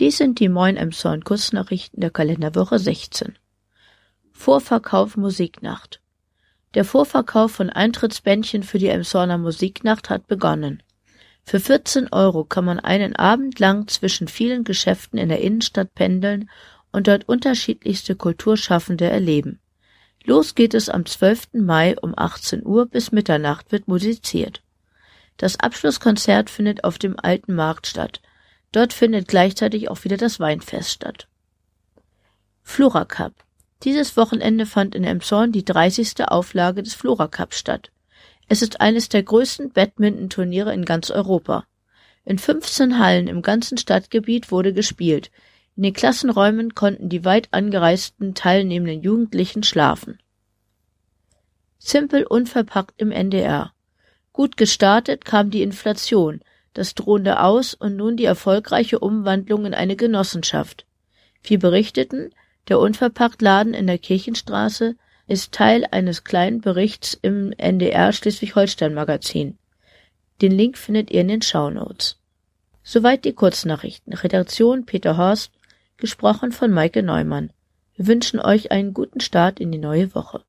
Dies sind die Moin Emshorn Kurznachrichten der Kalenderwoche 16. Vorverkauf Musiknacht. Der Vorverkauf von Eintrittsbändchen für die Emshorner Musiknacht hat begonnen. Für 14 Euro kann man einen Abend lang zwischen vielen Geschäften in der Innenstadt pendeln und dort unterschiedlichste Kulturschaffende erleben. Los geht es am 12. Mai um 18 Uhr bis Mitternacht wird musiziert. Das Abschlusskonzert findet auf dem Alten Markt statt. Dort findet gleichzeitig auch wieder das Weinfest statt. Flora Cup. Dieses Wochenende fand in Emshorn die 30. Auflage des Flora Cup statt. Es ist eines der größten Badminton-Turniere in ganz Europa. In 15 Hallen im ganzen Stadtgebiet wurde gespielt. In den Klassenräumen konnten die weit angereisten teilnehmenden Jugendlichen schlafen. Simpel unverpackt im NDR. Gut gestartet kam die Inflation, das drohende Aus und nun die erfolgreiche Umwandlung in eine Genossenschaft. Wie berichteten, der Unverpacktladen in der Kirchenstraße ist Teil eines kleinen Berichts im NDR Schleswig-Holstein Magazin. Den Link findet ihr in den Shownotes. Soweit die Kurznachrichten. Redaktion Peter Horst, gesprochen von Maike Neumann. Wir wünschen euch einen guten Start in die neue Woche.